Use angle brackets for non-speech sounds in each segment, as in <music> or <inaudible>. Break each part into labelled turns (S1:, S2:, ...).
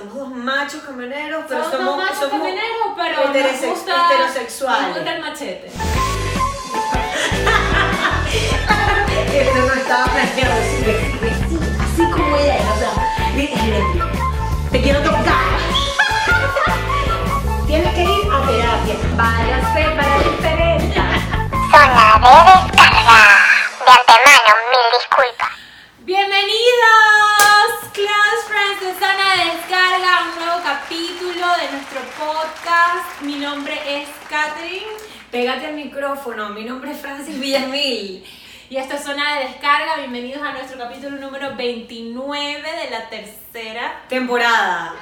S1: somos dos machos camioneros, pero
S2: Somos,
S1: somos,
S2: dos machos
S1: somos
S2: camioneros, pero nos
S1: heterosex-
S2: gusta,
S1: heterosexuales.
S2: Nos gusta el machete. <laughs>
S1: Esto no estaba planeado, así, así, así como ella es, o sea, mira, te quiero tocar. <laughs> Tienes que ir a terapia. Váyase para diferencia.
S3: Zona. De
S2: capítulo de nuestro podcast. Mi nombre es Catherine
S1: Pégate al micrófono, mi nombre es Francis Villamil.
S2: y esta es Zona de Descarga. Bienvenidos a nuestro capítulo número 29 de la tercera.
S1: Temporada.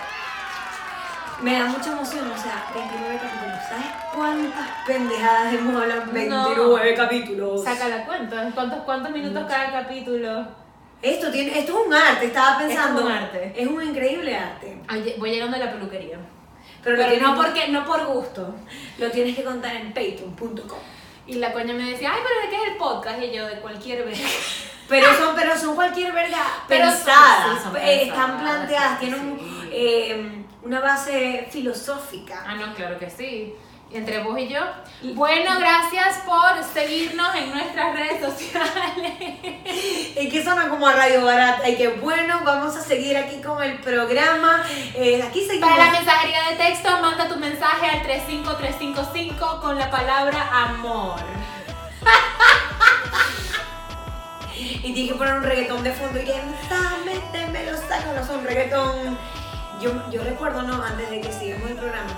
S1: Me da mucha emoción, o sea, 29 capítulos. ¿Sabes cuántas pendejadas hemos hablado en 29 capítulos?
S2: Saca la cuenta. ¿Cuántos, cuántos minutos cada capítulo?
S1: Esto, tiene, esto es un arte, estaba pensando.
S2: un arte.
S1: Es un increíble arte.
S2: Ay, Voy llegando a la peluquería.
S1: Pero, lo,
S2: Pero
S1: tienes,
S2: no, porque, no por gusto.
S1: lo tienes que contar en patreon.com.
S2: Y la coña me decía, ay, pero ¿de qué es el podcast? Y yo, de cualquier vez. <laughs>
S1: Pero son, pero son cualquier verga
S2: Pero son-
S1: pensadas,
S2: sí, son
S1: eh, están planteadas,
S2: sí.
S1: tienen un, eh, una base filosófica.
S2: Ah, no, claro que sí. Entre vos y yo. Bueno, gracias por seguirnos en nuestras redes sociales. <laughs>
S1: Y que suena como a radio barata. Y que bueno, vamos a seguir aquí con el programa. Eh, aquí seguimos.
S2: Para la mensajería de texto, manda tu mensaje al 35355 con la palabra amor. <laughs>
S1: Y tiene que poner un reggaetón de fondo y que me lo saco, no son reggaetón. Yo, yo recuerdo, ¿no? Antes de que sigamos el programa,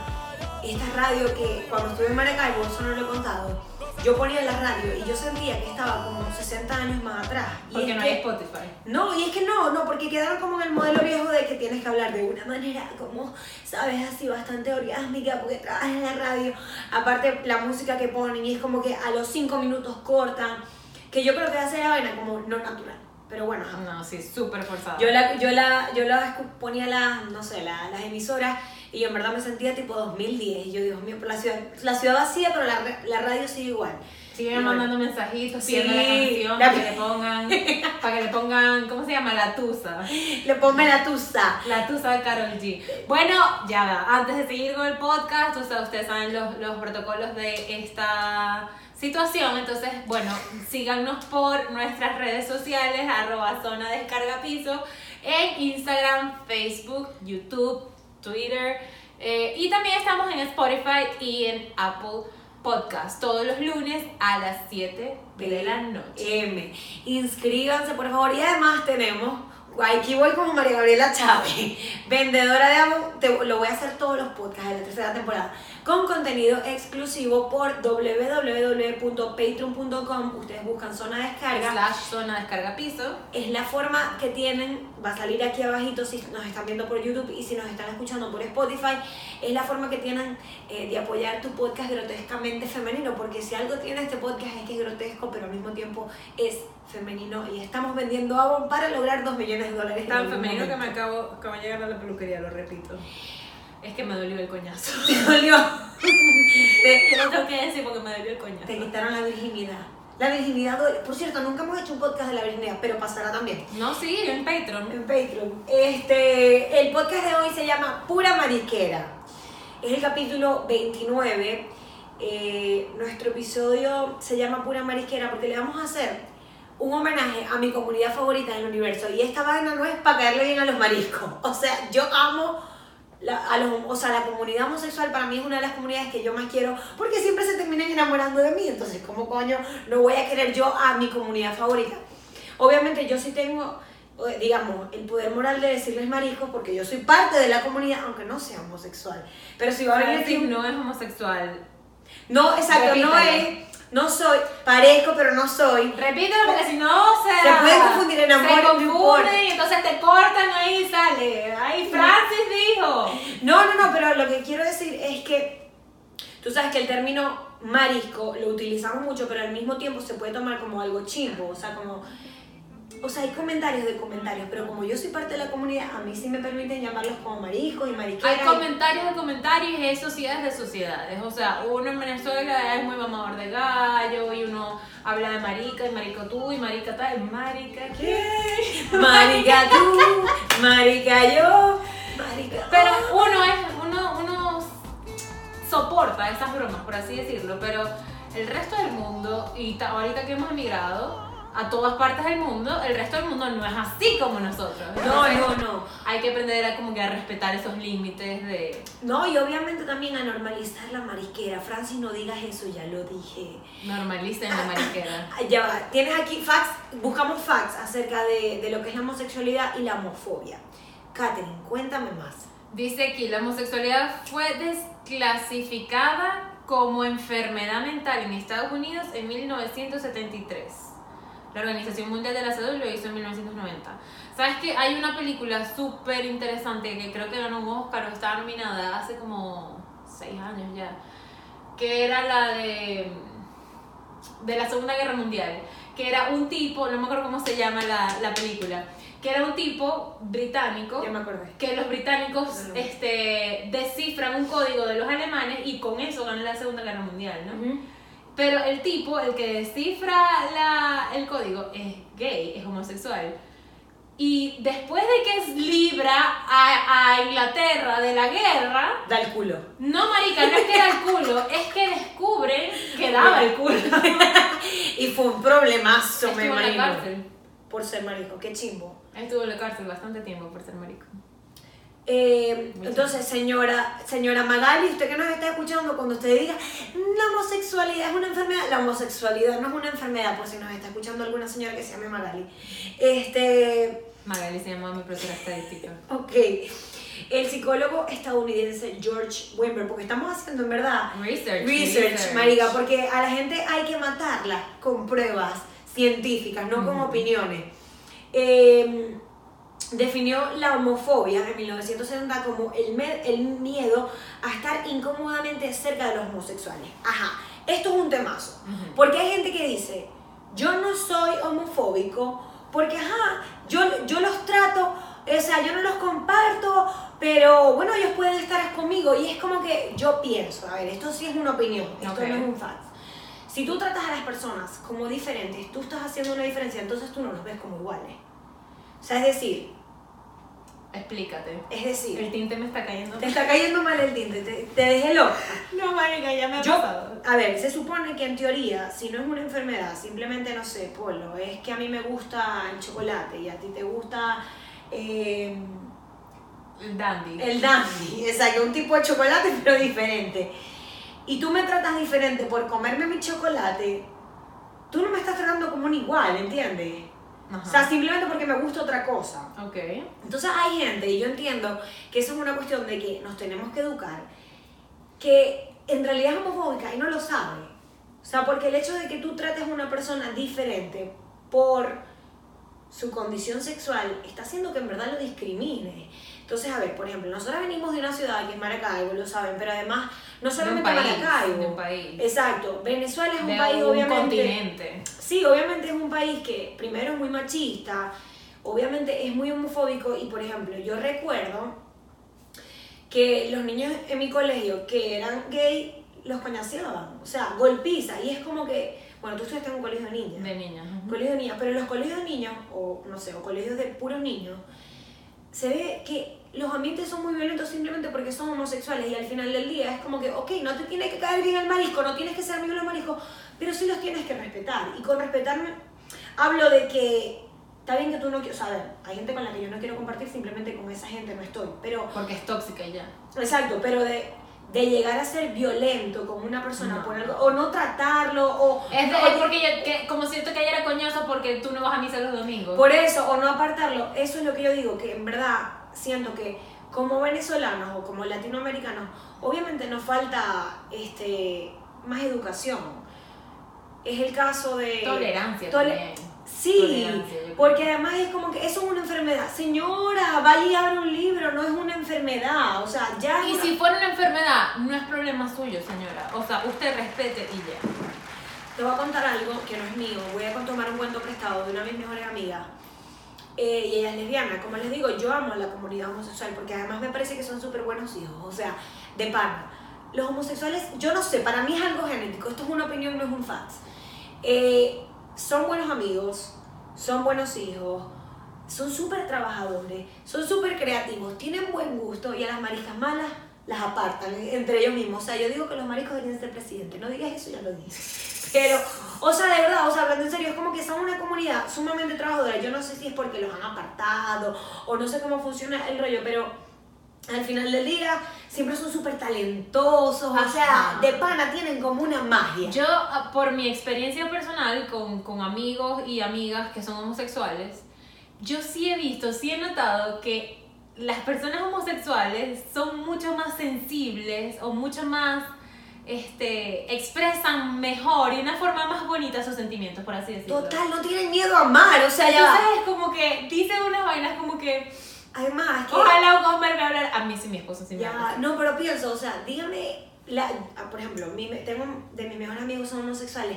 S1: esta radio que cuando estuve en Maracaibo, eso no lo he contado, yo ponía la radio y yo sentía que estaba como 60 años más atrás. Y
S2: Porque
S1: es
S2: no
S1: que-
S2: hay Spotify.
S1: No, y es que no, no, porque quedaron como en el modelo viejo de que tienes que hablar de una manera como, sabes, así bastante orgásmica, porque trabajas en la radio. Aparte, la música que ponen, y es como que a los cinco minutos cortan, que yo creo que hace la vaina como no natural. Pero bueno.
S2: No, sí, súper forzado.
S1: yo la, yo la, yo la ponía las, no sé, la- las emisoras y yo en verdad me sentía tipo 2010. Y yo, Dios mío, la ciudad, la ciudad vacía, pero la, la radio sigue igual.
S2: Siguen mandando mensajitos
S1: Sí,
S2: pidiendo la canción
S1: la-
S2: para que le pongan, <laughs> para que le pongan, ¿cómo se llama? La tusa.
S1: Le ponme la tusa.
S2: La tusa de Carol G. Bueno, ya va, antes de seguir con el podcast, o sea, ustedes saben los, los protocolos de esta situación, entonces, bueno, síganos por nuestras redes sociales, arroba zona descarga piso, en Instagram, Facebook, YouTube, Twitter, eh, y también estamos en Spotify y en Apple Podcast, todos los lunes a las 7 de la noche.
S1: M. Inscríbanse, por favor. Y además tenemos, aquí voy como María Gabriela Chávez, <laughs> vendedora de te- lo voy a hacer todos los podcasts de la tercera temporada, con contenido exclusivo por www.patreon.com. Ustedes buscan zona de descarga.
S2: Slash zona descarga piso.
S1: Es la forma que tienen, va a salir aquí abajito si nos están viendo por YouTube y si nos están escuchando por Spotify, es la forma que tienen eh, de apoyar tu podcast grotescamente femenino, porque si algo tiene este podcast es que es grotesco, pero al mismo tiempo es femenino y estamos vendiendo Avon para lograr 2 millones de dólares.
S2: Tan femenino que me acabo, acabo de llegar a la peluquería, lo repito. Es que me dolió el coñazo. <laughs>
S1: Te dolió. te,
S2: Yo lo tengo que decir porque me dolió el coñazo.
S1: te quitaron la virginidad. La virginidad duele. Por cierto, nunca hemos hecho un podcast de la virginidad, pero pasará también.
S2: No, sí, en Patreon.
S1: en Patreon. Este, el podcast de hoy se llama Pura Mariquera. Es el capítulo 29. Eh, nuestro episodio se llama Pura Mariquera porque le vamos a hacer un homenaje a mi comunidad favorita del universo. Y esta vaina no es para caerle bien a los mariscos. O sea, yo amo la, a los, o sea, la comunidad homosexual para mí es una de las comunidades que yo más quiero porque siempre se terminan enamorando de mí. Entonces, ¿cómo coño no voy a querer yo a mi comunidad favorita? Obviamente yo sí tengo, digamos, el poder moral de decirles mariscos porque yo soy parte de la comunidad, aunque no sea homosexual. Pero si va a venir
S2: no es homosexual.
S1: No, exacto, no es, no soy, parezco pero no soy.
S2: Repítelo porque si no, o sea.
S1: Se pueden confundir en amor,
S2: Se confunden y entonces te cortan ahí y sale. Ay, Francis dijo.
S1: No, no, no, pero lo que quiero decir es que tú sabes que el término marisco lo utilizamos mucho, pero al mismo tiempo se puede tomar como algo chimbo, o sea, como o sea, hay comentarios de comentarios, pero como yo soy parte de la comunidad, a mí sí me permiten llamarlos como mariscos y mariqueras.
S2: Hay comentarios de comentarios y sociedades de sociedades. O sea, uno en Venezuela es muy mamador de gallo y uno habla de marica y marico tú y marica tal. Marica, ¿qué? <laughs>
S1: Marica tú, marica yo, marica.
S2: Pero uno es, uno, uno soporta esas bromas, por así decirlo, pero el resto del mundo, y ahorita que hemos emigrado, a todas partes del mundo, el resto del mundo no es así como nosotros.
S1: No, no, no.
S2: Hay que aprender a como que a respetar esos límites de
S1: No, y obviamente también a normalizar la marisquera. Francis, no digas eso, ya lo dije.
S2: normalicen la mariquera.
S1: Ah, Ya va, tienes aquí facts, buscamos facts acerca de, de lo que es la homosexualidad y la homofobia. Catherine, cuéntame más.
S2: Dice aquí, la homosexualidad fue desclasificada como enfermedad mental en Estados Unidos en 1973. La Organización Mundial de la Salud lo hizo en 1990. ¿Sabes que Hay una película súper interesante que creo que ganó un Oscar o estaba nominada hace como 6 años ya, que era la de, de la Segunda Guerra Mundial, que era un tipo, no me acuerdo cómo se llama la, la película, que era un tipo británico
S1: Ya me acordé.
S2: que los británicos
S1: Ujú.
S2: este, descifran un código de los alemanes y con eso ganan la Segunda Guerra Mundial, ¿no?
S1: Ujú.
S2: Pero el tipo, el que descifra la, el código, es gay, es homosexual. Y después de que libra a, a Inglaterra de la guerra,
S1: Da el culo.
S2: no marica, no es que da el culo, es que descubren que <laughs> daba el culo. <laughs>
S1: Y fue un problemazo,
S2: Estuvo
S1: me
S2: en la
S1: imagino.
S2: cárcel.
S1: Por ser marico, qué chimbo.
S2: Estuvo en la cárcel bastante tiempo por ser marico.
S1: Eh, entonces, señora, señora Magali, usted que nos está escuchando, cuando usted diga la homosexualidad es una enfermedad, la homosexualidad no es una enfermedad, por si nos está escuchando alguna señora que se llame Magali. Este,
S2: Magali se llama mi profesora estadística.
S1: ok. El psicólogo estadounidense George Wimber, porque estamos haciendo en verdad
S2: Research.
S1: research, marica, porque a la gente hay que matarla con pruebas científicas, no con opiniones. Eh, definió la homofobia en 1970 como el, el miedo a estar incómodamente cerca de los homosexuales. Ajá, esto es un temazo.
S2: Ujú.
S1: Porque hay gente que dice, yo no soy homofóbico porque, ajá, yo, yo los trato, o sea, yo no los comparto, pero bueno, ellos pueden estar conmigo. Y es como que yo pienso, a ver, esto sí es una opinión, esto
S2: Ok.
S1: no es un fact. Si tú tratas a las personas como diferentes, tú estás haciendo una diferencia, entonces tú no los ves como iguales. O sea, es decir,
S2: Explícate.
S1: es decir,
S2: El tinte me está cayendo.
S1: te está cayendo mal el tinte, te, te dejé loca. <laughs>
S2: No, marica, ya me ha
S1: Yo,
S2: pasado.
S1: a ver, se supone que en teoría, si no es una enfermedad, simplemente, no sé, Polo, es que a mí me gusta el chocolate y a ti te gusta eh,
S2: El dandy.
S1: el dandy, exacto, un tipo de chocolate <laughs> pero diferente. Y tú me tratas diferente por comerme mi chocolate, tú no me estás tratando como un igual, ¿entiendes?
S2: Ajá.
S1: O sea, simplemente porque me gusta otra cosa.
S2: ok.
S1: Entonces hay gente, y yo entiendo que eso es una cuestión de que nos tenemos que educar, que en realidad es homofóbica y no lo sabe. O sea, porque el hecho de que tú trates a una persona diferente por su condición sexual está haciendo que en verdad lo discrimine. Entonces, a ver, por ejemplo, nosotros venimos de una ciudad que es Maracaibo, lo saben, pero además no solamente
S2: de un país,
S1: Maracaibo.
S2: de un país.
S1: Exacto, Venezuela es un país
S2: un
S1: obviamente
S2: continente.
S1: Sí, obviamente es un país que primero es muy machista, obviamente es muy homofóbico y por ejemplo yo recuerdo que los niños en mi colegio que eran gay los coñaseaban, o sea, golpiza y es como que, bueno, tú estudiaste en un colegio de niñas,
S2: De niños. ujú.
S1: colegio de niñas, pero en los colegios de niños, o no sé, o colegios de puros niños, se ve que los ambientes son muy violentos simplemente porque son homosexuales y al final del día es como que, ok, no te tiene que caer bien el marisco, no tienes que ser amigo de los mariscos, pero sí los tienes que respetar. Y con respetarme hablo de que está bien que tú no quieras, o sea, a ver, hay gente con la que yo no quiero compartir, simplemente con esa gente no estoy, pero,
S2: Porque es tóxica y ya.
S1: exacto, pero de, de llegar a ser violento con una persona
S2: No.
S1: por algo, o no tratarlo, o...
S2: Es, de- es porque yo, que, como si yo te cayera coñazo porque tú no vas a misa los domingos.
S1: Por eso, o no apartarlo, eso es lo que yo digo, que en verdad siento que como venezolanos o como latinoamericanos, obviamente nos falta este, más educación. Es el caso de...
S2: Tolerancia
S1: Tole-
S2: también.
S1: Sí,
S2: Tolerancia,
S1: porque además es como que eso es una enfermedad. Señora, vaya y abre un libro, no es una enfermedad. O sea, ya...
S2: Y
S1: una-
S2: si fuera una enfermedad, no es problema suyo, señora. O sea, usted respete y ya.
S1: Te voy a contar algo que no es mío. Voy a tomar un cuento prestado de una de mis mejores amigas. Eh, y ella es lesbiana. Como les digo, yo amo a la comunidad homosexual porque además me parece que son súper buenos hijos. O sea, de pana. Los homosexuales, yo no sé, para mí es algo genético. Esto es una opinión, no es un fact. Eh, son buenos amigos, son buenos hijos, son súper trabajadores, son súper creativos, tienen buen gusto y a las mariscas malas las apartan entre ellos mismos. O sea, yo digo que los maricos deberían ser presidentes. No digas eso, ya lo dije. <laughs> Pero, o sea, de verdad, o sea, hablando en serio, es como que son una comunidad sumamente trabajadora. Yo no sé si es porque los han apartado o no sé cómo funciona el rollo, pero al final del día siempre son súper talentosos. O sea, de pana tienen como una magia.
S2: Yo, ah, por mi experiencia personal con, con amigos y amigas que son homosexuales, yo sí he visto, sí he notado que las personas homosexuales son mucho más sensibles o mucho más, este, expresan mejor y de una forma más bonita sus sentimientos, por así decirlo.
S1: Total, no tienen miedo a amar. O sea, ya.
S2: Entonces es como que dicen unas vainas como que,
S1: Además, que.
S2: ojalá un hombre me hablara, a mí sí mi esposo me
S1: Ya,
S2: habla.
S1: no, pero pienso, o sea, dígame, la, ah, por ejemplo, mi, tengo de mis mejores amigos son homosexuales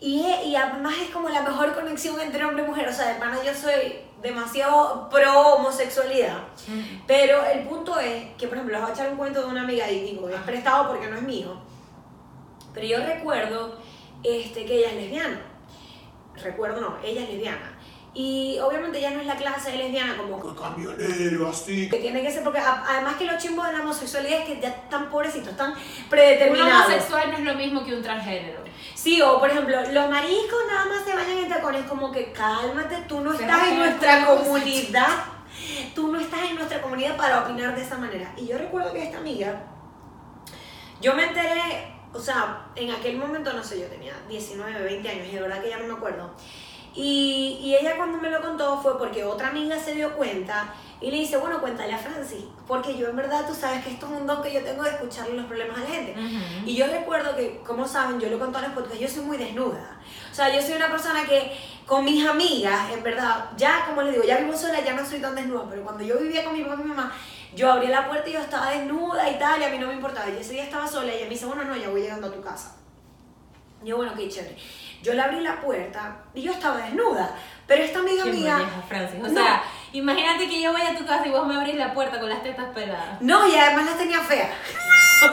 S1: y, y además es como la mejor conexión entre hombre y mujer, o sea, de pana yo soy demasiado pro homosexualidad,
S2: Mm.
S1: pero el punto es que, por ejemplo, les voy a echar un cuento de una amiga y digo, es
S2: Ajá.
S1: prestado porque no es mío, pero yo recuerdo este, que ella es lesbiana, recuerdo no, ella es lesbiana. Y obviamente ella no es la clase de lesbiana como
S4: Que camionero, así.
S1: que tiene que ser porque a- además que los chimbos de la homosexualidad es que ya están pobrecitos, están
S2: Un
S1: predeterminados.
S2: homosexual no es lo mismo que un transgénero.
S1: Sí, o por ejemplo, los mariscos nada más se vayan en tacones, como que cálmate, tú no estás en nuestra comunidad, tú no estás en nuestra comunidad para opinar de esa manera. Y yo recuerdo que esta amiga, yo me enteré, o sea, en aquel momento, no sé, yo tenía 19, 20 años, y de verdad que ya no me acuerdo. Y, y ella cuando me lo contó fue porque otra amiga se dio cuenta y le dice, bueno, cuéntale a Francis, porque yo en verdad, tú sabes que esto es un don que yo tengo de escucharle los problemas a la gente. Y yo recuerdo que, como saben, yo lo conté en los podcasts, yo soy muy desnuda. O sea, yo soy una persona que con mis amigas, en verdad, ya como les digo, ya vivo sola, ya no soy tan desnuda, pero cuando yo vivía con mi papá y mi mamá, yo abría la puerta y yo estaba desnuda y tal, y a mí no me importaba. Y ese día estaba sola y ella me dice, bueno, no, ya voy llegando a tu casa. Y yo, bueno, qué chévere. Yo le abrí la puerta y yo estaba desnuda, pero esta amiga
S2: Qué
S1: mía...
S2: molleja, Francis. O
S1: No.
S2: sea, imagínate que yo voy a tu casa y vos me abrís la puerta con las tetas peladas.
S1: No, y además las tenía feas. <laughs> o sea,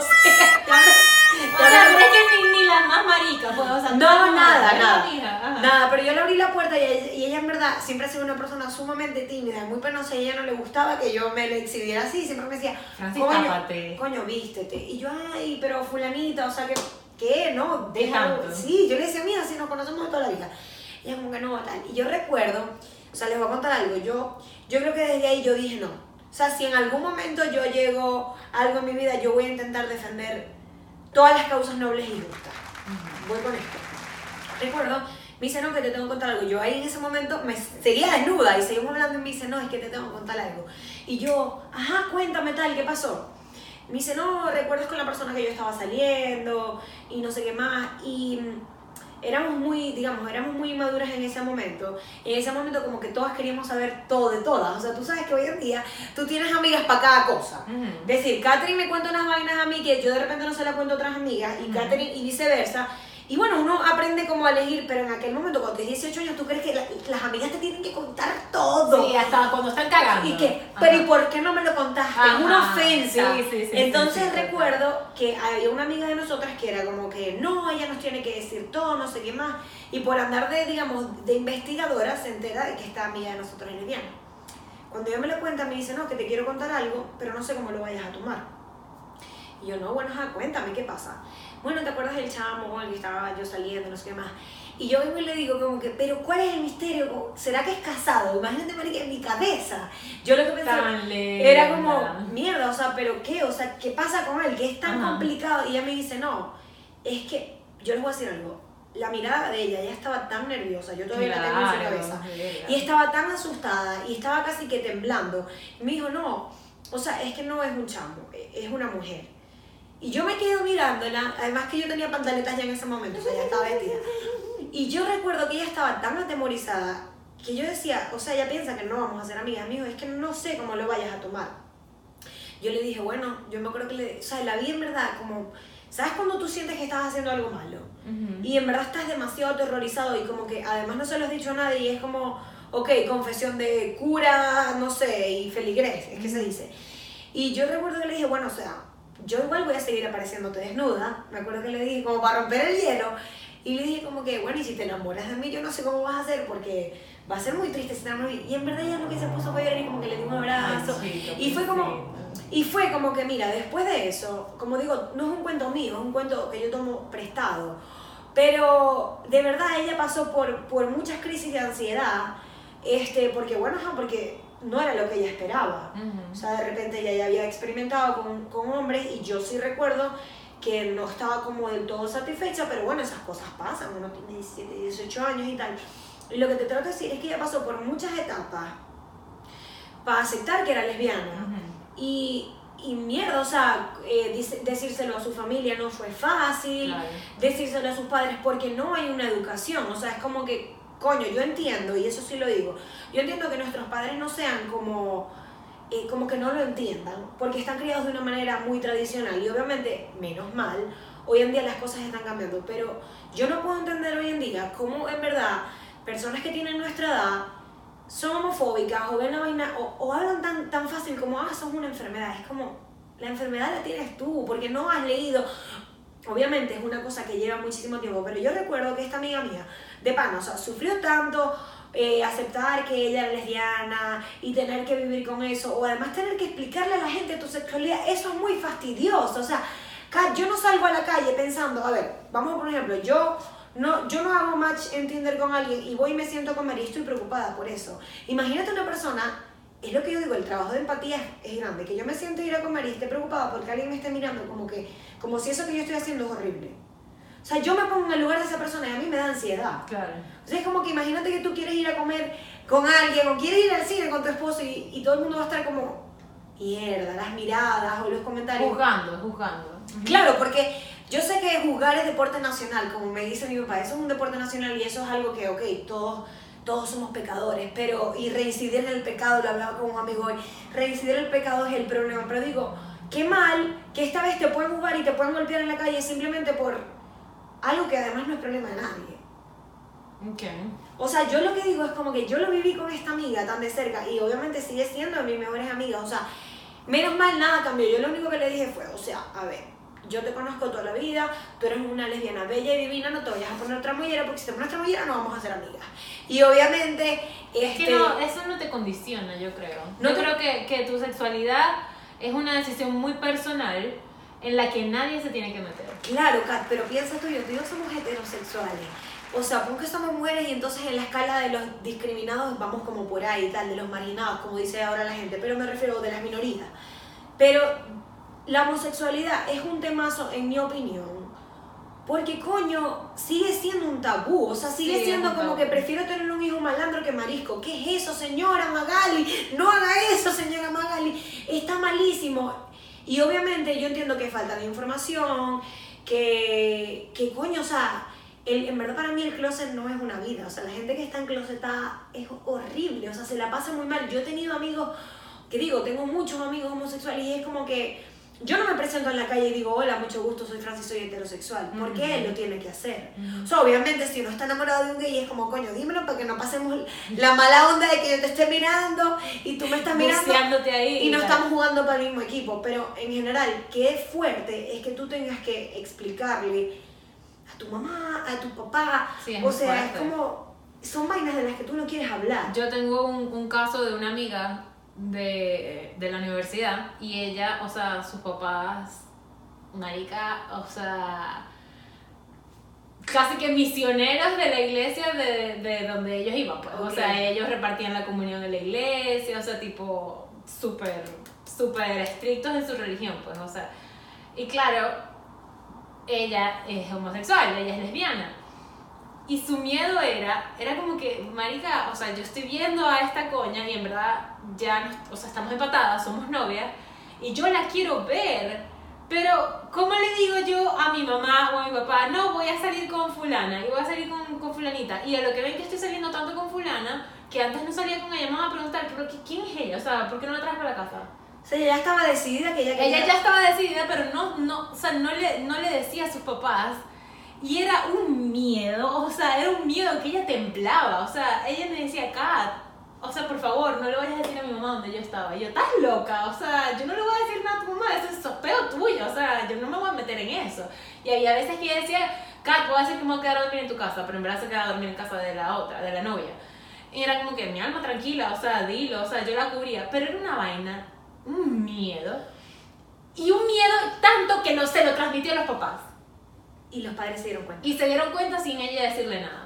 S2: O sea, pero es que ni, ni las más maricas, pues, o sea,
S1: No, nada, nada.
S2: ajá.
S1: Nada, pero yo le abrí la puerta y ella, y ella en verdad siempre ha sido una persona sumamente tímida, muy penosa y a ella no le gustaba que yo me le exhibiera así, siempre me decía,
S2: Francis,
S1: coño,
S2: tápate.
S1: coño, vístete. Y yo, ay, pero fulanita, o sea, que, ¿qué? No,
S2: ¿Qué
S1: déjalo.
S2: tanto?
S1: Sí, yo le decía, mira, si nos conocemos de toda la vida. Y ella como que no, tal. Y yo recuerdo, o sea, les voy a contar algo, yo, yo creo que desde ahí yo dije no. O sea, si en algún momento yo llego a algo en mi vida, yo voy a intentar defender todas las causas nobles y justas. Voy con esto. Recuerdo, me dice, no, que te tengo que contar algo. Yo ahí en ese momento me seguía desnuda y seguimos hablando y me dice, no, es que te tengo que contar algo. Y yo, ajá, cuéntame tal, ¿qué pasó? Me dice, no, recuerdas con la persona que yo estaba saliendo y no sé qué más. Y mm, éramos muy, digamos, éramos muy maduras en ese momento. En ese momento como que todas queríamos saber todo de todas. O sea, tú sabes que hoy en día tú tienes amigas para cada cosa.
S2: Ujú.
S1: Es decir, Catherine me cuenta unas vainas a mí que yo de repente no se las cuento a otras amigas y
S2: Ujú.
S1: Catherine y viceversa. Y bueno, uno aprende como a elegir, pero en aquel momento, cuando tienes 18 años, tú crees que la- las amigas te tienen que contar todo.
S2: Sí, hasta cuando están cagando.
S1: Y que,
S2: Ajá.
S1: pero ¿y por qué no me lo contaste? Es una ofensa.
S2: Sí, sí, sí,
S1: Entonces recuerdo que había una amiga de nosotras que era como que, no, ella nos tiene que decir todo, no sé qué más. Y por andar de, digamos, de investigadora, se entera de que esta amiga de nosotros es lesbiana. Cuando ella me lo cuenta, me dice, no, que te quiero contar algo, pero no sé cómo lo vayas a tomar. Y yo, no, bueno, ajá, cuéntame, ¿qué pasa? Bueno, ¿te acuerdas del chamo con el que estaba yo saliendo, no sé qué más? Y yo vengo y le digo como que, pero ¿cuál es el misterio? ¿Será que es casado? Imagínate, marica, en mi cabeza. Yo lo que pensaba era como, mierda, o sea, ¿pero qué? O sea, ¿qué pasa con él? ¿Qué es tan
S2: Ajá.
S1: complicado? Y ella me dice, no, es que, yo les voy a decir algo, la mirada de ella, ella estaba tan nerviosa, yo todavía la tengo en su
S2: Claro,
S1: cabeza.
S2: verga.
S1: Y estaba tan asustada y estaba casi que temblando. Me dijo, no, o sea, es que no es un chamo, e- es una mujer. Y yo me quedo mirándola, además que yo tenía pantaletas ya en ese momento, o sea, ya estaba vestida. Y yo recuerdo que ella estaba tan atemorizada que yo decía, o sea, ella piensa que no vamos a ser amigas. Dijo, es que no sé cómo lo vayas a tomar. Yo le dije, bueno, yo me acuerdo que le, o sea, la vi en verdad como, ¿sabes cuando tú sientes que estás haciendo algo malo?
S2: Ujú.
S1: Y en verdad estás demasiado aterrorizado y como que además no se lo has dicho a nadie y es como, ok, confesión de cura, no sé, y feligrés, es que se dice. Y yo recuerdo que le dije, bueno, o sea, yo igual voy a seguir apareciéndote desnuda. Me acuerdo que le dije, como para romper el hielo. Y le dije como que, bueno, y si te enamoras de mí, yo no sé cómo vas a hacer porque va a ser muy triste si te enamoras de mí. Y en verdad ella lo que se puso fue llorar y como que le di un abrazo.
S2: Ay, chico,
S1: y fue como. Y fue como que, mira, después de eso, como digo, no es un cuento mío, es un cuento que yo tomo prestado. Pero de verdad ella pasó por, por muchas crisis de ansiedad, este, porque bueno, porque no era lo que ella esperaba.
S2: Ujú.
S1: O sea, de repente ella ya había experimentado con, con hombres y yo sí recuerdo que no estaba como del todo satisfecha, pero bueno, esas cosas pasan, uno tiene 17, 18 años y tal. Y lo que te trato de decir es que ella pasó por muchas etapas para aceptar que era lesbiana.
S2: Ujú.
S1: Y, y mierda, o sea, eh, dice- decírselo a su familia no fue fácil,
S2: Claro.
S1: decírselo a sus padres porque no hay una educación, o sea, es como que, coño, yo entiendo, y eso sí lo digo, yo entiendo que nuestros padres no sean como, eh, como que no lo entiendan, porque están criados de una manera muy tradicional, y obviamente, menos mal, hoy en día las cosas están cambiando, pero yo no puedo entender hoy en día cómo en verdad personas que tienen nuestra edad son homofóbicas o ven la vaina o, o hablan tan, tan fácil como, ah, sos una enfermedad. Es como, la enfermedad la tienes tú porque no has leído. Obviamente es una cosa que lleva muchísimo tiempo, pero yo recuerdo que esta amiga mía, de pana, o sea, sufrió tanto eh, aceptar que ella era lesbiana y tener que vivir con eso, o además tener que explicarle a la gente tu sexualidad, eso es muy fastidioso. O sea, yo no salgo a la calle pensando, a ver, vamos por ejemplo, yo no, yo no hago match en Tinder con alguien y voy y me siento con María y estoy preocupada por eso. Imagínate una persona, es lo que yo digo, el trabajo de empatía es, grande, que yo me siento ir a con María y esté preocupada porque alguien me esté mirando como que, como si eso que yo estoy haciendo es horrible. O sea, yo me pongo en el lugar de esa persona y a mí me da ansiedad.
S2: Claro.
S1: O sea, es como que imagínate que tú quieres ir a comer con alguien o quieres ir al cine con tu esposo y, y todo el mundo va a estar como, mierda, las miradas o los comentarios.
S2: Juzgando, juzgando.
S1: Claro, porque yo sé que jugar es deporte nacional, como me dice mi papá, eso es un deporte nacional y eso es algo que, ok, todos, todos somos pecadores, pero, y reincidir en el pecado, lo hablaba con un amigo hoy, reincidir en el pecado es el problema, pero digo, qué mal que esta vez te pueden jugar y te pueden golpear en la calle simplemente por algo que además no es problema de nadie.
S2: Ok.
S1: O sea, yo lo que digo es como que yo lo viví con esta amiga tan de cerca y obviamente sigue siendo de mis mejores amigas. O sea, menos mal nada cambió. Yo lo único que le dije fue, o sea, a ver, yo te conozco toda la vida, tú eres una lesbiana bella y divina, no te vayas a poner tramollera porque si te pones tramollera no vamos a ser amigas. Y obviamente,
S2: Es
S1: este,
S2: que no, eso no te condiciona, yo creo.
S1: No
S2: yo
S1: te-
S2: creo que, que tu sexualidad es una decisión muy personal en la que nadie se tiene que meter.
S1: Claro, Kat, pero piensa tú yo, tú y yo somos heterosexuales. O sea, porque somos mujeres y entonces en la escala de los discriminados vamos como por ahí, tal, de los marginados, como dice ahora la gente, pero me refiero de las minorías. Pero la homosexualidad es un temazo, en mi opinión, porque coño, sigue siendo un tabú, o sea, sigue
S2: Sí,
S1: siendo como
S2: tabú.
S1: que prefiero tener un hijo malandro que marisco. ¿Qué es eso, señora Magali? No haga eso, señora Magali. Está malísimo. Y obviamente yo entiendo que falta de información, que, que coño, o sea, el- en verdad para mí el closet no es una vida. O sea, la gente que está en closetada es horrible, o sea, se la pasa muy mal. Yo he tenido amigos, que digo, tengo muchos amigos homosexuales y es como que yo no me presento en la calle y digo, hola, mucho gusto, soy Francis, soy heterosexual. Porque
S2: Ujú.
S1: él lo tiene que hacer. O sea, obviamente si uno está enamorado de un gay es como, coño, dímelo para que no pasemos la mala onda de que yo te esté mirando y tú me estás mirando
S2: ahí.
S1: y no estamos jugando para el mismo equipo, pero en general, que es fuerte es que tú tengas que explicarle a tu mamá, a tu papá,
S2: Sí,
S1: o sea,
S2: fuerte.
S1: es como, son vainas de las que tú no quieres hablar.
S2: Yo tengo un, un caso de una amiga de, de la universidad y ella, o sea, sus papás, marica, o sea, casi que misioneros de la iglesia de, de donde ellos iban, pues. O
S1: Ok.
S2: sea, ellos repartían la comunión en la iglesia, o sea, tipo, súper, súper estrictos en su religión, pues, o sea. Y claro, ella es homosexual, ella es lesbiana. Y su miedo era, era como que, marica, o sea, yo estoy viendo a esta coña y en verdad ya, nos- o sea, estamos empatadas, somos novias, y yo la quiero ver, pero ¿cómo le digo yo a mi mamá o a mi papá, no, voy a salir con fulana y voy a salir con, con fulanita? Y a lo que ven que estoy saliendo tanto con fulana, que antes no salía con ella, me van a preguntar, ¿pero qué- quién es ella? O sea, ¿por qué no la traes para la casa?
S1: O sea, ella ya estaba decidida que ella quería...
S2: Ella ya estaba decidida, pero no, no, o sea, no le, no le decía a sus papás. Y era un miedo, o sea, era un miedo que ella temblaba. O sea, ella me decía, Kat, o sea, por favor, no le vayas a decir a mi mamá donde yo estaba. Y yo, estás loca, o sea, yo no le voy a decir nada a tu mamá, eso es sopeo tuyo, o sea, yo no me voy a meter en eso. Y había veces que decía, Kat, voy a decir que me voy a quedar a dormir en tu casa, pero en verdad se quedaba a dormir en casa de la otra, de la novia. Y era como que mi alma tranquila, o sea, dilo, o sea, yo la cubría. Pero era una vaina, un miedo. Y un miedo tanto que no se lo transmitió a los papás.
S1: Y los padres se dieron cuenta.
S2: Y se dieron cuenta sin ella decirle nada.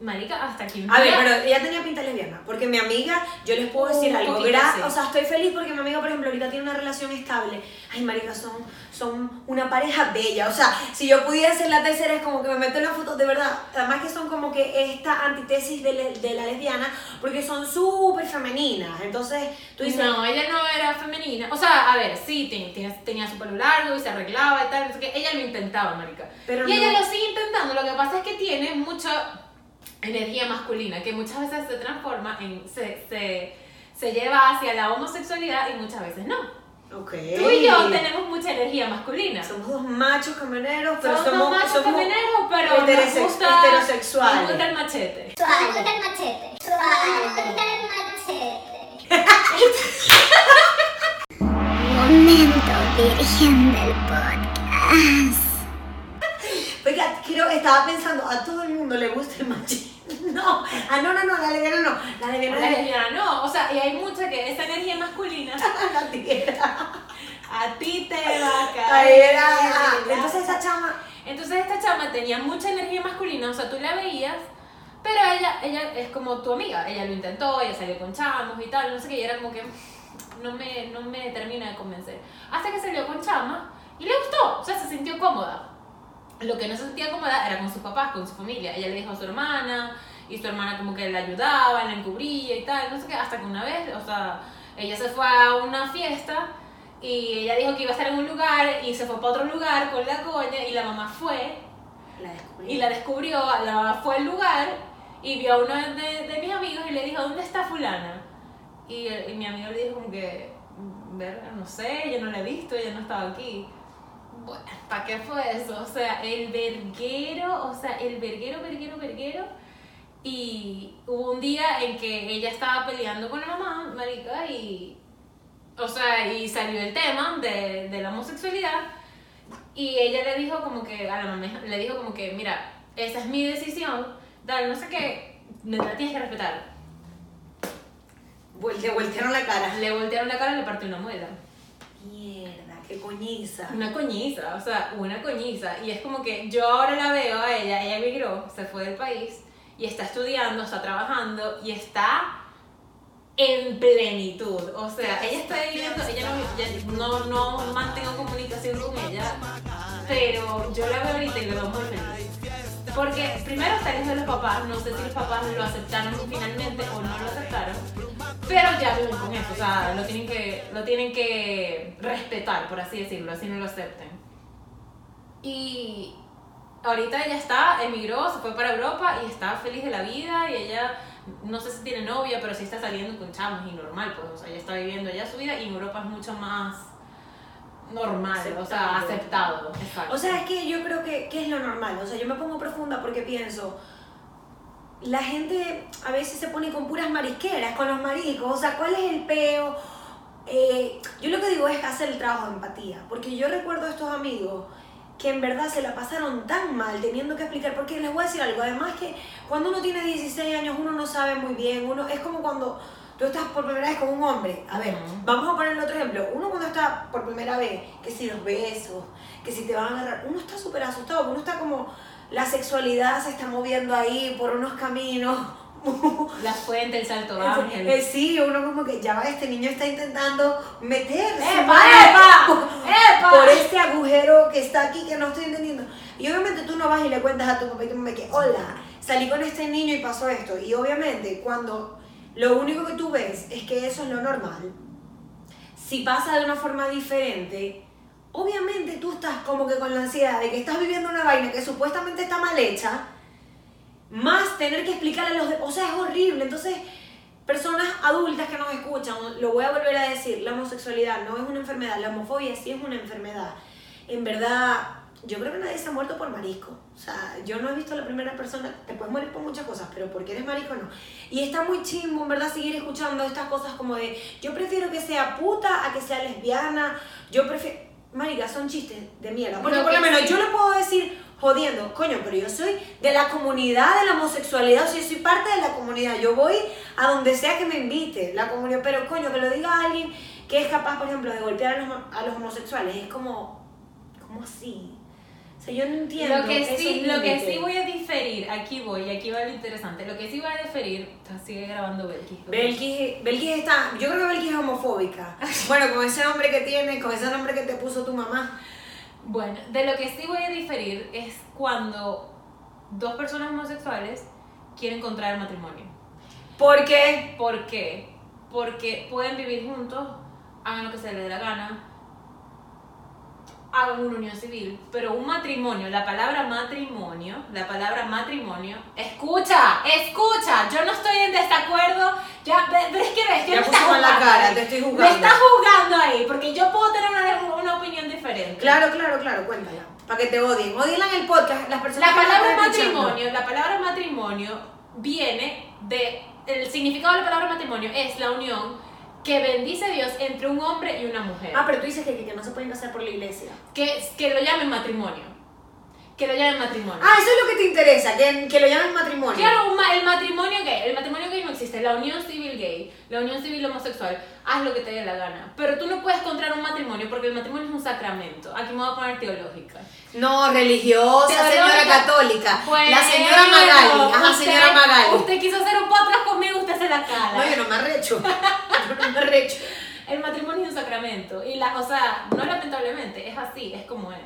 S2: Marica, hasta aquí.
S1: A ver, pero ella tenía pinta lesbiana, porque mi amiga, yo les puedo decir
S2: Un
S1: algo, gra-
S2: sí.
S1: o sea, estoy feliz porque mi amiga, por ejemplo, ahorita tiene una relación estable. Ay, marica, son, son una pareja bella, o sea, si yo pudiera ser la tercera es como que me meto en la foto, de verdad, además que son como que esta antítesis de, le- de la lesbiana, porque son súper femeninas, entonces tú dices,
S2: No, ella no era femenina. O sea, a ver, sí, ten- tenía, tenía su pelo largo y se arreglaba y tal. no sé qué. Ella lo intentaba, marica.
S1: Pero
S2: y ella
S1: no-
S2: lo sigue intentando. Lo que pasa es que tiene mucha energía masculina que muchas veces se transforma en. Se, se, se lleva hacia la homosexualidad y muchas veces no.
S1: ok.
S2: Tú y yo tenemos mucha energía masculina.
S1: Somos dos machos camioneros, pero
S2: Somos
S1: somos,
S2: dos machos
S1: somos
S2: camioneros, pero nos gusta,
S1: heterosexuales.
S2: Nos gusta el machete.
S3: Suave. el machete. Suave. el machete. <laughs> Momento virgen del podcast.
S1: Estaba pensando, a todo el mundo le gusta el machismo. <laughs> No, ah, no, no, no, la lesbiana no. La lesbiana
S2: La
S1: es
S2: lesbiana no, o sea, y hay mucha que esa energía masculina <laughs>
S1: la tierra.
S2: a ti te va a caer.
S1: Entonces esa chama.
S2: Entonces esta chama tenía mucha energía masculina, o sea, tú la veías, pero ella, ella es como tu amiga, ella lo intentó, ella salió con chamos y tal, no sé qué, y era como que no me, no me termina de convencer. Hasta que salió con chama y le gustó, o sea, se sintió cómoda. Lo que no se sentía cómoda era con sus papás, con su familia. Ella le dijo a su hermana, y su hermana como que la ayudaba, la encubría y tal, no sé qué, hasta que una vez, o sea, ella se fue a una fiesta y ella dijo que iba a estar en un lugar y se fue para otro lugar con la coña y la mamá fue
S1: La
S2: y la descubrió, la mamá fue al lugar y vio a uno de, de mis amigos y le dijo, ¿dónde está fulana? Y, y mi amigo le dijo como que, verga, no sé, yo no la he visto, ella no estaba aquí. Bueno, ¿para qué fue eso? O sea, el verguero, o sea, el verguero, verguero, verguero. Y hubo un día en que ella estaba peleando con la mamá, marica, y... O sea, y salió el tema de, de la homosexualidad. Y ella le dijo como que, a la mamá le dijo como que, mira, esa es mi decisión, dale, no sé qué, me la tienes que respetar.
S1: Le voltearon la cara.
S2: Le voltearon la cara y le partió una muela.
S1: Mierda, qué coñiza.
S2: Una coñiza, o sea, una coñiza. Y es como que yo ahora la veo a ella, ella emigró, se fue del país y está estudiando, está trabajando y está en plenitud. O sea, ella está viviendo, ella no, no, no mantengo comunicación con ella, pero yo la veo ahorita y la veo muy feliz. Porque primero está lejos de los papás, no sé si los papás lo aceptaron finalmente o no lo aceptaron, pero ya viven con eso, o sea, lo tienen que, lo tienen que respetar, por así decirlo, así no lo acepten. Y ahorita ella está, emigró, se fue para Europa y está feliz de la vida y ella, no sé si tiene novia, pero sí está saliendo con chamos y normal, pues, o sea, ella está viviendo allá su vida y en Europa es mucho más normal, o sea, aceptado. Exacto.
S1: O sea, es que yo creo que, que es lo normal. O sea, yo me pongo profunda porque pienso, la gente a veces se pone con puras marisqueras, con los maricos. O sea, ¿cuál es el peo? Eh, yo lo que digo es hacer el trabajo de empatía. Porque yo recuerdo a estos amigos que en verdad se la pasaron tan mal teniendo que explicar. Porque les voy a decir algo. Además que cuando uno tiene 16 años uno no sabe muy bien. Uno Es como cuando tú estás por primera vez con un hombre. A ver, vamos a poner otro ejemplo. Uno cuando está por primera vez, que si los besos, que si te van a agarrar, uno está súper asustado, uno está como, la sexualidad se está moviendo ahí por unos caminos. <laughs>
S2: La fuente, el salto
S1: Eh,
S2: ángel.
S1: sí, uno como que ya va, este niño está intentando meterse
S2: ¡Epa, epa!
S1: por,
S2: ¡Epa!
S1: por este agujero que está aquí que no estoy entendiendo. Y obviamente tú no vas y le cuentas a tu papá y tu mamá que, hola, salí con este niño y pasó esto. Y obviamente cuando lo único que tú ves es que eso es lo normal, si pasa de una forma diferente, obviamente tú estás como que con la ansiedad de que estás viviendo una vaina que supuestamente está mal hecha, más tener que explicarle a los demás, o sea, es horrible. Entonces, personas adultas que nos escuchan, lo voy a volver a decir, la homosexualidad no es una enfermedad, la homofobia sí es una enfermedad. En verdad, yo creo que nadie se ha muerto por marisco. O sea, yo no he visto a la primera persona, te puedes morir por muchas cosas, pero porque eres marisco no. Y está muy chimbo, en verdad, seguir escuchando estas cosas como de, yo prefiero que sea puta a que sea lesbiana, yo prefiero... Marica, son chistes de mierda. Porque por lo menos
S2: sí-
S1: yo le puedo decir jodiendo, coño, pero yo soy de la comunidad de la homosexualidad, o sea, yo soy parte de la comunidad, yo voy a donde sea que me invite, la comunidad, pero coño, que lo diga alguien que es capaz, por ejemplo, de golpear a los, a los homosexuales. Es como, ¿cómo así? O sea, yo no entiendo.
S2: Lo que, sí, lo que sí voy a diferir, aquí voy, y aquí va lo interesante. Lo que sí voy a diferir, sigue grabando Belkis.
S1: Belkis, Belkis está, yo creo que Belkis es homofóbica. <laughs> Bueno, con ese nombre que tiene, con ese nombre que te puso tu mamá.
S2: Bueno, de lo que sí voy a diferir es cuando dos personas homosexuales quieren contraer matrimonio.
S1: ¿Por qué?
S2: ¿Por qué? Porque pueden vivir juntos, hagan lo que se les dé la gana, hagan una unión civil, pero un matrimonio, la palabra matrimonio, la palabra matrimonio, escucha, escucha, yo no estoy en desacuerdo, ya, pero es que ves, yo me estás
S1: mal la cara,
S2: ahí.
S1: te estoy
S2: Me
S1: juzgando.
S2: estás juzgando ahí, porque yo puedo tener una, una opinión diferente.
S1: Claro, claro, claro, cuéntala. Para que te odien. Odien en el podcast las personas
S2: La palabra matrimonio, la palabra matrimonio viene de el significado de la palabra matrimonio es la unión que bendice Dios entre un hombre y una mujer.
S1: Ah, pero tú dices que, que no se pueden casar por la iglesia.
S2: Que, que lo llamen matrimonio. Que lo llamen matrimonio.
S1: Ah, eso es lo que te interesa, que, que lo llamen matrimonio.
S2: Claro, ma- el matrimonio gay, el matrimonio gay no existe, la unión civil gay, la unión civil homosexual, haz lo que te dé la gana. Pero tú no puedes contraer un matrimonio porque el matrimonio es un sacramento. Aquí me voy a poner teológica.
S1: No, religiosa,
S2: Teológica.
S1: señora católica. la
S2: Bueno,
S1: señora Magali. Ajá,
S2: usted-
S1: señora Magali.
S2: Usted quiso hacer un podcast conmigo, usted se la cala.
S1: No, yo no me arrecho. <laughs> no arrecho.
S2: El matrimonio es un sacramento. Y la, o sea, no lamentablemente, es así, es como es.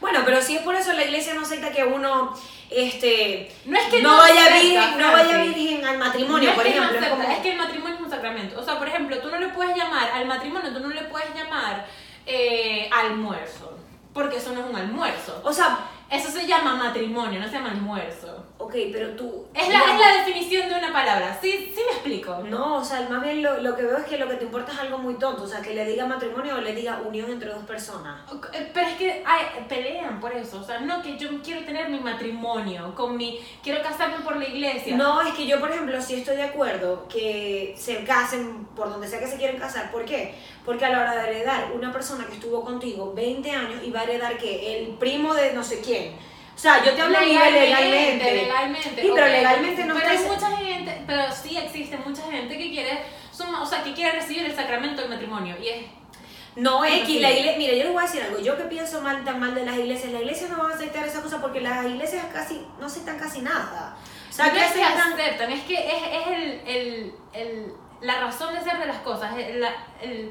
S1: Bueno, pero si es por eso la iglesia no acepta que uno este
S2: No es que
S1: no,
S2: no
S1: vaya
S2: acepta,
S1: virgen, no vaya virgen al matrimonio,
S2: no es
S1: por
S2: que no
S1: ejemplo. es
S2: acepta,
S1: como-
S2: es que el matrimonio es un sacramento. O sea, por ejemplo, tú no le puedes llamar al matrimonio, tú no le puedes llamar eh, almuerzo. Porque eso no es un almuerzo.
S1: O sea,
S2: Eso se llama matrimonio, no se llama almuerzo.
S1: Ok, pero tú...
S2: Es la, es la definición de una palabra. ¿Sí, sí me explico?
S1: No, o sea, más bien lo, lo que veo es que lo que te importa es algo muy tonto, o sea, que le diga matrimonio o le diga unión entre dos personas.
S2: Eh, Pero es que ay, pelean por eso, o sea, no que yo quiero tener mi matrimonio con mi, quiero casarme por la iglesia.
S1: No, es que yo, por ejemplo, sí estoy de acuerdo que se casen por donde sea que se quieren casar. ¿Por qué? Porque a la hora de heredar, una persona que estuvo contigo 20 años y va a heredar que el primo de no sé quién. O sea, yo te hablo legalmente.
S2: legalmente.
S1: Sí, pero legalmente no
S2: Pero hay mucha gente, pero sí existe mucha gente que quiere, suma- o sea, que quiere recibir el sacramento del matrimonio y es
S1: No, X,
S2: sí.
S1: la iglesia, mira, yo les voy a decir algo, yo que pienso mal tan mal de las iglesias, las iglesias no van a aceptar esa cosa porque las iglesias casi, no aceptan casi nada. O sea,
S2: no
S1: que
S2: es que
S1: aceptan,
S2: aceptan, es que es, es el, el, el, la razón de ser de las cosas, la, el-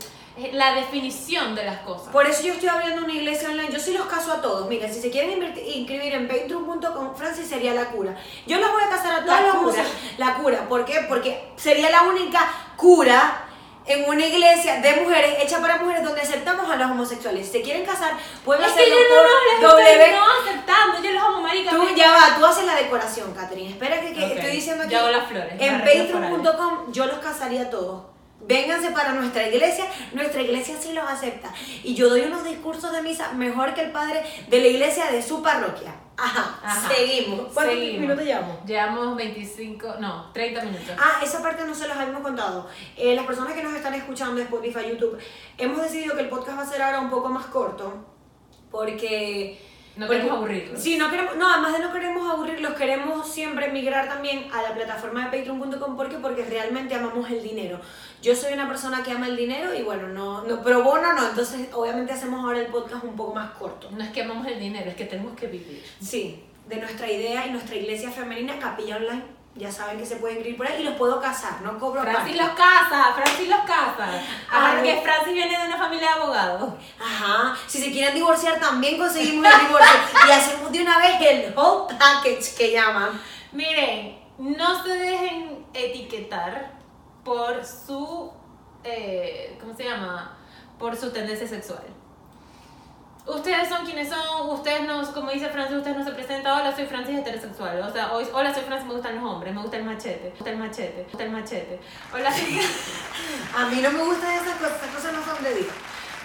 S2: la definición de las cosas.
S1: por eso yo estoy abriendo una iglesia online, yo sí los caso a todos, mira, si se quieren inscribir en patreon.com, Francis sería la cura. Yo los voy a casar a todos
S2: La
S1: los
S2: cura.
S1: homosexuales. La cura, ¿por qué? Porque sería la única cura en una iglesia de mujeres, hecha para mujeres, donde aceptamos a los homosexuales. Si se quieren casar, pueden
S2: es que
S1: hacerlo
S2: yo no
S1: por W.
S2: no aceptando, yo los amo marica.
S1: Tú ya va, tú haces la decoración, Catherine. Espera que, que estoy diciendo aquí.
S2: yo hago las flores,
S1: En patreon.com yo los casaría a todos. Vénganse para nuestra iglesia, nuestra iglesia sí los acepta. Y yo doy unos discursos de misa mejor que el padre de la iglesia de su parroquia. Ajá,
S2: Ajá.
S1: seguimos. ¿Cuántos
S2: Seguimos.
S1: minutos llevamos?
S2: Llevamos 25, no, 30 minutos.
S1: Ah, esa parte no se los habíamos contado. Eh, las personas que nos están escuchando en Spotify, YouTube, hemos decidido que el podcast va a ser ahora un poco más corto. Porque.
S2: No
S1: porque-
S2: queremos aburrirlos.
S1: Sí, no queremos. No, además de no queremos aburrirlos, queremos siempre migrar también a la plataforma de patreon.com. ¿Por qué? Porque realmente amamos el dinero. Yo soy una persona que ama el dinero y bueno, no, no pro bono no. Entonces, obviamente, hacemos ahora el podcast un poco más corto.
S2: No es que amamos el dinero, es que tenemos que vivir.
S1: Sí, de nuestra idea y nuestra iglesia femenina, Capilla Online. Ya saben que se pueden inscribir por ahí y los puedo casar, no cobro
S2: Francis los casa, Francis los casa.
S1: Ah,
S2: Aparte que
S1: no.
S2: Francis viene de una familia de abogados.
S1: Ajá, si se quieren divorciar también conseguimos el divorcio y hacemos de una vez el whole package que llaman.
S2: Miren, no se dejen etiquetar por su, eh, ¿cómo se llama? Por su tendencia sexual. Ustedes son quienes son, ustedes no, como dice Francis, ustedes no se presentan, hola soy Francis heterosexual, o sea, hoy- hola soy Francis, me gustan los hombres, me gusta el machete, me gusta el machete, me gusta el machete. Hola soy... <laughs>
S1: A mí no me gustan esas cosas, esas cosas no son de Dios.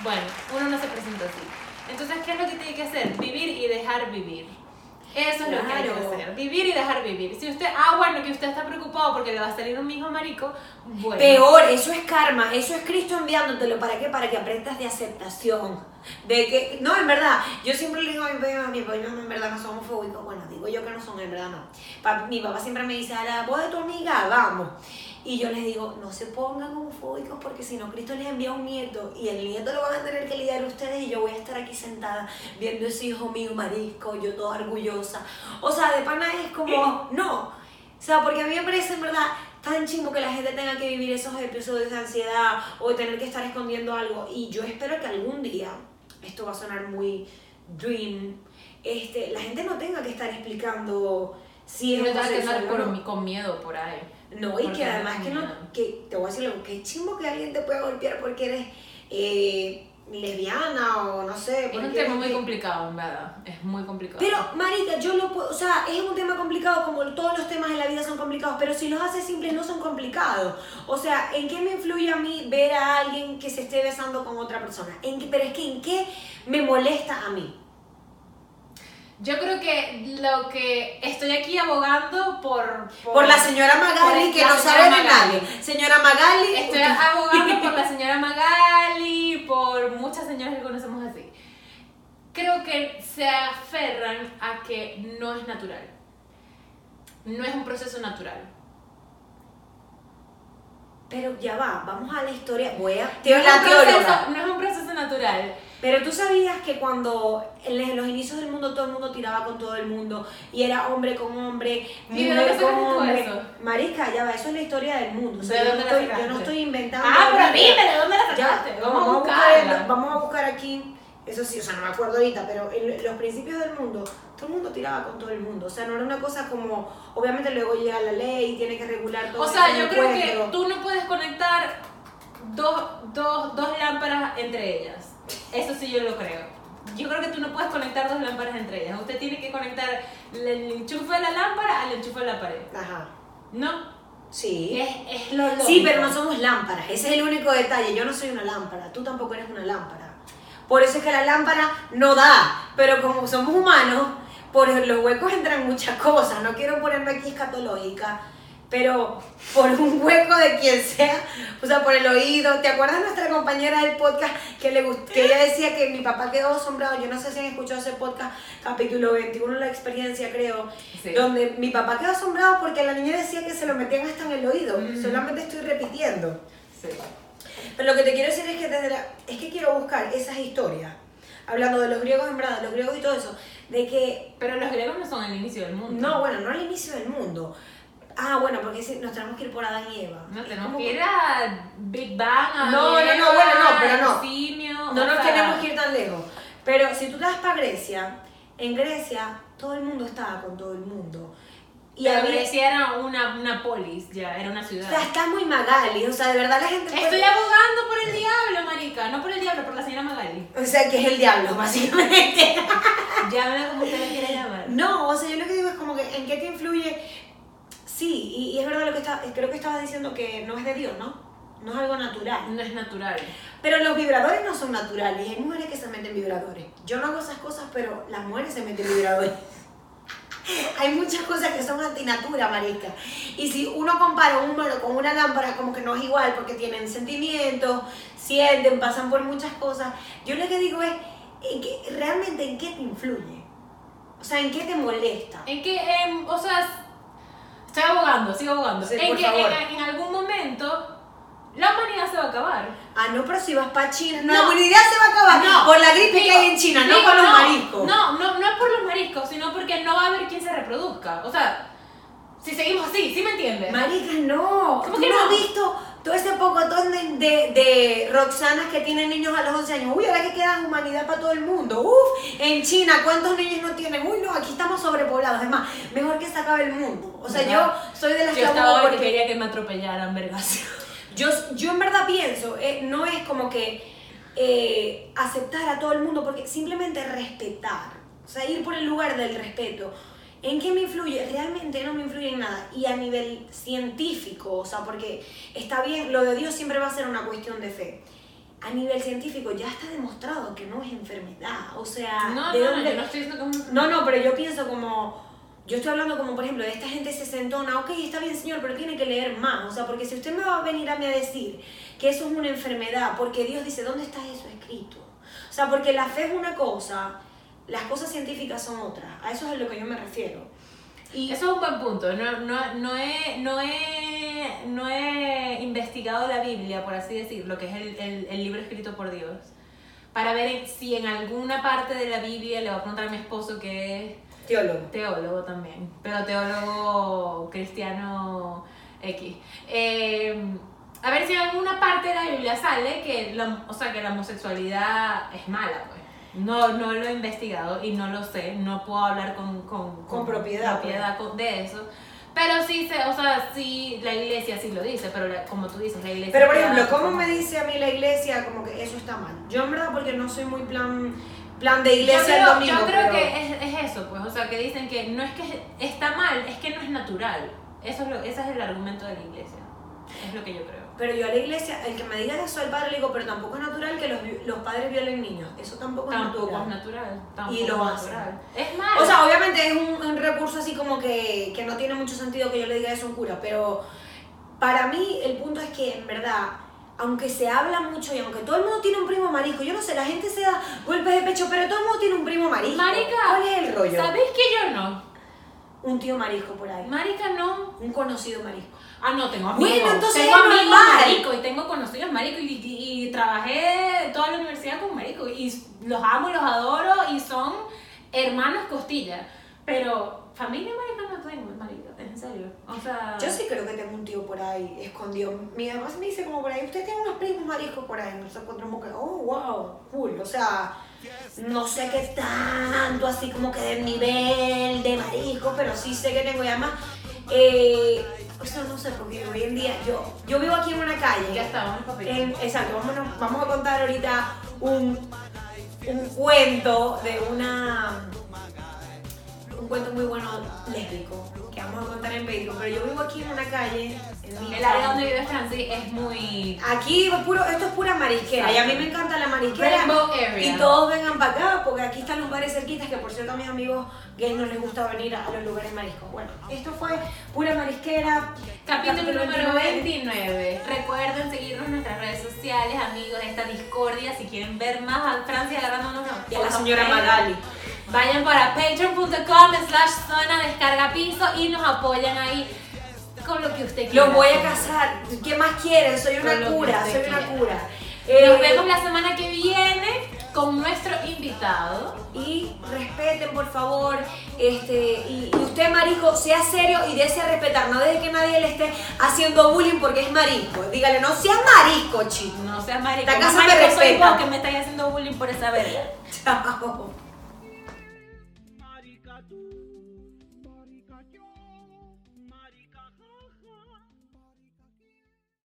S2: Bueno, uno no se presenta así. Entonces, ¿qué es lo que tiene que hacer? Vivir y dejar vivir. Eso es lo que hay que hacer. Vivir y dejar vivir. Si usted, ah, bueno, que usted está preocupado porque le va a salir un hijo marico, bueno.
S1: Peor, eso es karma, eso es Cristo enviándotelo. ¿Para qué? Para que aprendas de aceptación. De que, no, en verdad, yo siempre le digo a mi papá y a mi papá, "Yo en verdad no son homofóbicos. Bueno, digo yo que no son, en verdad no. Mi papá siempre me dice, a la voz de tu amiga, vamos. Y yo les digo, no se pongan homofóbicos porque si no, Cristo les envía un nieto y el nieto lo van a tener que lidiar ustedes y yo voy a estar aquí sentada viendo ese hijo mío marisco, yo toda orgullosa. O sea, de pana es como, <laughs> no. O sea, porque a mí me parece en verdad tan chingo que la gente tenga que vivir esos episodios de ansiedad o de tener que estar escondiendo algo. Y yo espero que algún día, esto va a sonar muy dream, este, la gente no tenga que estar explicando si es
S2: no que con miedo por ahí.
S1: No, y que además
S2: no
S1: que no, que te voy a decir algo, que chimbo que alguien te pueda golpear porque eres eh, lesbiana o no sé.
S2: Es un tema muy complicado, en verdad. Es muy complicado.
S1: Pero, marica, yo lo puedo, o sea, es un tema complicado como todos los temas en la vida son complicados, pero si los haces simples no son complicados. O sea, ¿en qué me influye a mí ver a alguien que se esté besando con otra persona? ¿En qué, pero es que ¿en qué me molesta a mí?
S2: Yo creo que lo que estoy aquí abogando por...
S1: Por la señora Magali
S2: por
S1: que no sabe de nadie. Señora Magali,
S2: Estoy abogando por la <laughs> señora Magali, por muchas señoras que conocemos así. Creo que se aferran a que no es natural. No es un proceso natural.
S1: Pero ya va, vamos a la historia. Voy a.
S2: No
S1: la teóloga.
S2: no es un proceso natural.
S1: Pero tú sabías que cuando en los inicios del mundo todo el mundo tiraba con todo el mundo y era hombre con hombre,
S2: ¿Y de
S1: mujer con hombre.
S2: eso?
S1: Marica, ya va, eso es la historia del mundo. O sea,
S2: ¿De
S1: yo, no
S2: dónde
S1: estoy, yo no estoy inventando.
S2: Ah, pero dime, ¿de dónde la sacaste?
S1: vamos,
S2: a
S1: buscar, vamos a buscar aquí. Eso sí, o sea, no me acuerdo ahorita, pero en los principios del mundo, todo el mundo tiraba con todo el mundo. O sea, no era una cosa como, obviamente luego llega la ley y tiene que regular todo
S2: O sea, yo creo que tú no puedes conectar dos, dos, dos lámparas entre ellas. Eso sí yo lo creo. Yo creo que tú no puedes conectar dos lámparas entre ellas. Usted tiene que conectar el enchufe de la lámpara al enchufe de la pared.
S1: Ajá,
S2: ¿No?
S1: sí.
S2: Es, es lo
S1: Sí,
S2: lógico.
S1: pero no somos lámparas. Ese es el único detalle. Yo no soy una lámpara. Tú tampoco eres una lámpara. Por eso es que la lámpara no da. Pero como somos humanos, por los huecos entran muchas cosas. No quiero ponerme aquí escatológica. Pero por un hueco de quien sea, o sea, por el oído. ¿Te acuerdas de nuestra compañera del podcast que le que ella decía que mi papá quedó asombrado? Yo no sé si han escuchado ese podcast, capítulo 21, la experiencia, creo.
S2: Sí.
S1: Donde mi papá quedó asombrado porque la niña decía que se lo metían hasta en el oído. Solamente estoy repitiendo.
S2: Sí.
S1: Pero lo que te quiero decir es que desde la- es que quiero buscar esas historias, hablando de los griegos en verdad, los griegos y todo eso, de que,
S2: Pero los griegos no son el inicio del mundo.
S1: no, bueno, no al inicio del mundo. Ah, bueno, porque nos tenemos que ir por Adán y Eva.
S2: No tenemos que ir a Big Bang, a
S1: No, no, no,
S2: Eva,
S1: bueno, no, pero no.
S2: simio,
S1: No
S2: o
S1: nos
S2: sea,
S1: tenemos que ir tan lejos. Pero si tú te vas para Grecia, en Grecia todo el mundo estaba con todo el mundo. Y
S2: Pero
S1: había-
S2: Grecia era una, una polis, ya, era una
S1: O
S2: ciudad.
S1: sea, está muy Magali, o sea, de verdad la gente... puede-
S2: Estoy abogando por el diablo, marica. No por el diablo, por la señora Magali.
S1: O sea, que es el diablo, <laughs> básicamente.
S2: Llámela como usted la quiera llamar.
S1: No, o sea, yo lo que digo es como que en qué te influye. Sí, y, y es verdad lo que está, creo que estabas diciendo que no es de Dios, ¿no? No es algo natural.
S2: No es natural.
S1: Pero los vibradores no son naturales. Hay mujeres que se meten vibradores. Yo no hago esas cosas, pero las mujeres se meten vibradores. <laughs> Hay muchas cosas que son antinatura, marica. Y si uno compara un humano con una lámpara, como que no es igual, porque tienen sentimientos, sienten, pasan por muchas cosas. Yo lo que digo es, ¿en qué- realmente en qué te influye? O sea, ¿en qué te molesta?
S2: En que, em, o sea, estoy abogando, sigo abogando.
S1: Sí,
S2: en que en, en algún momento la humanidad se va a acabar.
S1: Ah, no, pero si vas para China, no, la humanidad se va a acabar
S2: No,
S1: por la gripe
S2: digo-
S1: que hay en China, no por los mariscos.
S2: No, no, no es por los mariscos, sino porque no va a haber quien se reproduzca. O sea, si seguimos así, ¿sí me entiendes?
S1: Marica, no.
S2: ¿Cómo
S1: ¿Tú
S2: que
S1: no has
S2: no?
S1: visto todo ese pocotón de, de, de Roxanas que tienen niños a los 11 años? Uy, ahora que queda humanidad para todo el mundo. Uf, en China, ¿cuántos niños no tienen? Uy, no, aquí estamos sobrepoblados. Es más, mejor que se acabe el mundo. O sea,
S2: ¿Verdad?
S1: yo soy de las
S2: Yo
S1: que porque...
S2: quería que me atropellaran, vergas. <laughs>
S1: Yo, yo en verdad pienso, eh, no es como que eh, aceptar a todo el mundo, porque simplemente respetar, o sea, ir por el lugar del respeto. ¿En qué me influye? Realmente no me influye en nada. Y a nivel científico, o sea, porque está bien, lo de Dios siempre va a ser una cuestión de fe. A nivel científico ya está demostrado que no es enfermedad. O sea,
S2: No,
S1: ¿de
S2: no,
S1: dónde-
S2: yo no estoy diciendo que es
S1: no, no, pero yo pienso como. Yo estoy hablando como, por ejemplo, de esta gente se sentona, ok, está bien, señor, pero tiene que leer más. O sea, porque si usted me va a venir a mí a decir que eso es una enfermedad, porque Dios dice, ¿dónde está eso escrito? O sea, porque la fe es una cosa, las cosas científicas son otras. A eso es a lo que yo me refiero. Y
S2: Eso es un buen punto. No, no, no, he, no he no he investigado la Biblia, por así decirlo, que es el, el, el libro escrito por Dios, para ver si en alguna parte de la Biblia le voy a preguntar a mi esposo que es
S1: Teólogo.
S2: teólogo también, pero teólogo cristiano X. Eh, a ver si en alguna parte de la Biblia sale que la, o sea, que la homosexualidad es mala, pues. No, no lo he investigado y no lo sé, no puedo hablar con, con,
S1: Con propiedad,
S2: propiedad con- de eso. Pero sí, sé, o sea, sí, la iglesia sí lo dice, pero la- como tú dices, la iglesia...
S1: Pero por ejemplo, ¿cómo me dice a mí la iglesia como que eso está mal? Yo en verdad porque no soy muy plan, plan de
S2: Yo
S1: iglesia el
S2: creo,
S1: domingo.
S2: yo creo
S1: pero-
S2: que es, es eso, pues, o sea, que dicen que no es que está mal, es que no es natural. Eso es lo, ese es el argumento de la iglesia. Es lo que yo creo.
S1: Pero yo a la iglesia, el que me diga eso al padre, le digo, pero tampoco es natural que los, los padres violen niños. Eso tampoco,
S2: Tampoco
S1: es natural.
S2: Tampoco
S1: Y lo hacen.
S2: natural. Es malo.
S1: O sea, obviamente es un, un recurso así como que, que no tiene mucho sentido que yo le diga eso a un cura, pero para mí el punto es que en verdad, aunque se habla mucho y aunque todo el mundo tiene un primo marisco, yo no sé, la gente se da golpes de pecho, pero todo el mundo tiene un primo marisco.
S2: Marica,
S1: ¿Cuál es el rollo?
S2: ¿sabéis que yo no?
S1: Un tío marisco por ahí.
S2: Marica, no.
S1: Un conocido marisco.
S2: Ah, no, tengo amigos.
S1: Bueno, entonces
S2: tengo amigos
S1: normal.
S2: maricos y tengo conocidos maricos y, y- y trabajé toda la universidad con maricos y los amo y los adoro y son hermanos costilla. Pero familia marica no tengo, marica, en serio. O sea,
S1: Yo sí creo que tengo un tío por ahí escondido. Mi mamá me dice como por ahí, usted tiene unos primos mariscos por ahí. Nos encontramos que, oh, wow, cool. O sea, no sé qué tanto así como que del nivel de marisco, pero sí sé que tengo y además, eh, no sé, porque hoy en día yo, yo vivo aquí en una calle.
S2: ya está, vamos.
S1: En- exacto, vámonos- vamos a contar ahorita un, un cuento de una. Un cuento muy bueno lésbico que vamos a contar en Patreon. Pero yo vivo aquí en una calle. En
S2: El área donde vive Francis es muy...
S1: Aquí puro, esto es pura marisquera y a mí me encanta la marisquera. Y todos vengan para acá porque aquí están los bares cerquitas que por cierto a mis amigos gays no les gusta venir a los lugares mariscos. Bueno, esto fue pura marisquera.
S2: Capítulo número
S1: 29.
S2: 29. Recuerden seguirnos en nuestras redes sociales, amigos de esta discordia. Si quieren ver más a Francia agarrándonos
S1: Y a la señora Magali.
S2: Vayan para patreon.com slash zona descarga piso y nos apoyan ahí con lo que usted quiera.
S1: Los voy a casar. ¿Qué más quieren? Soy una
S2: lo
S1: cura, soy una cura.
S2: Nos
S1: Eh,
S2: vemos la semana que viene con nuestro invitado.
S1: Y respeten, por favor. Este, y, y usted, marico, sea serio y dése a respetar. No deje que nadie le esté haciendo bullying porque es marico. Dígale, no seas marico, chico.
S2: No seas marico.
S1: La casa
S2: Más
S1: me
S2: marico soy
S1: respeta.
S2: vos que me estáis haciendo bullying por esa verga. <laughs>
S1: Chao.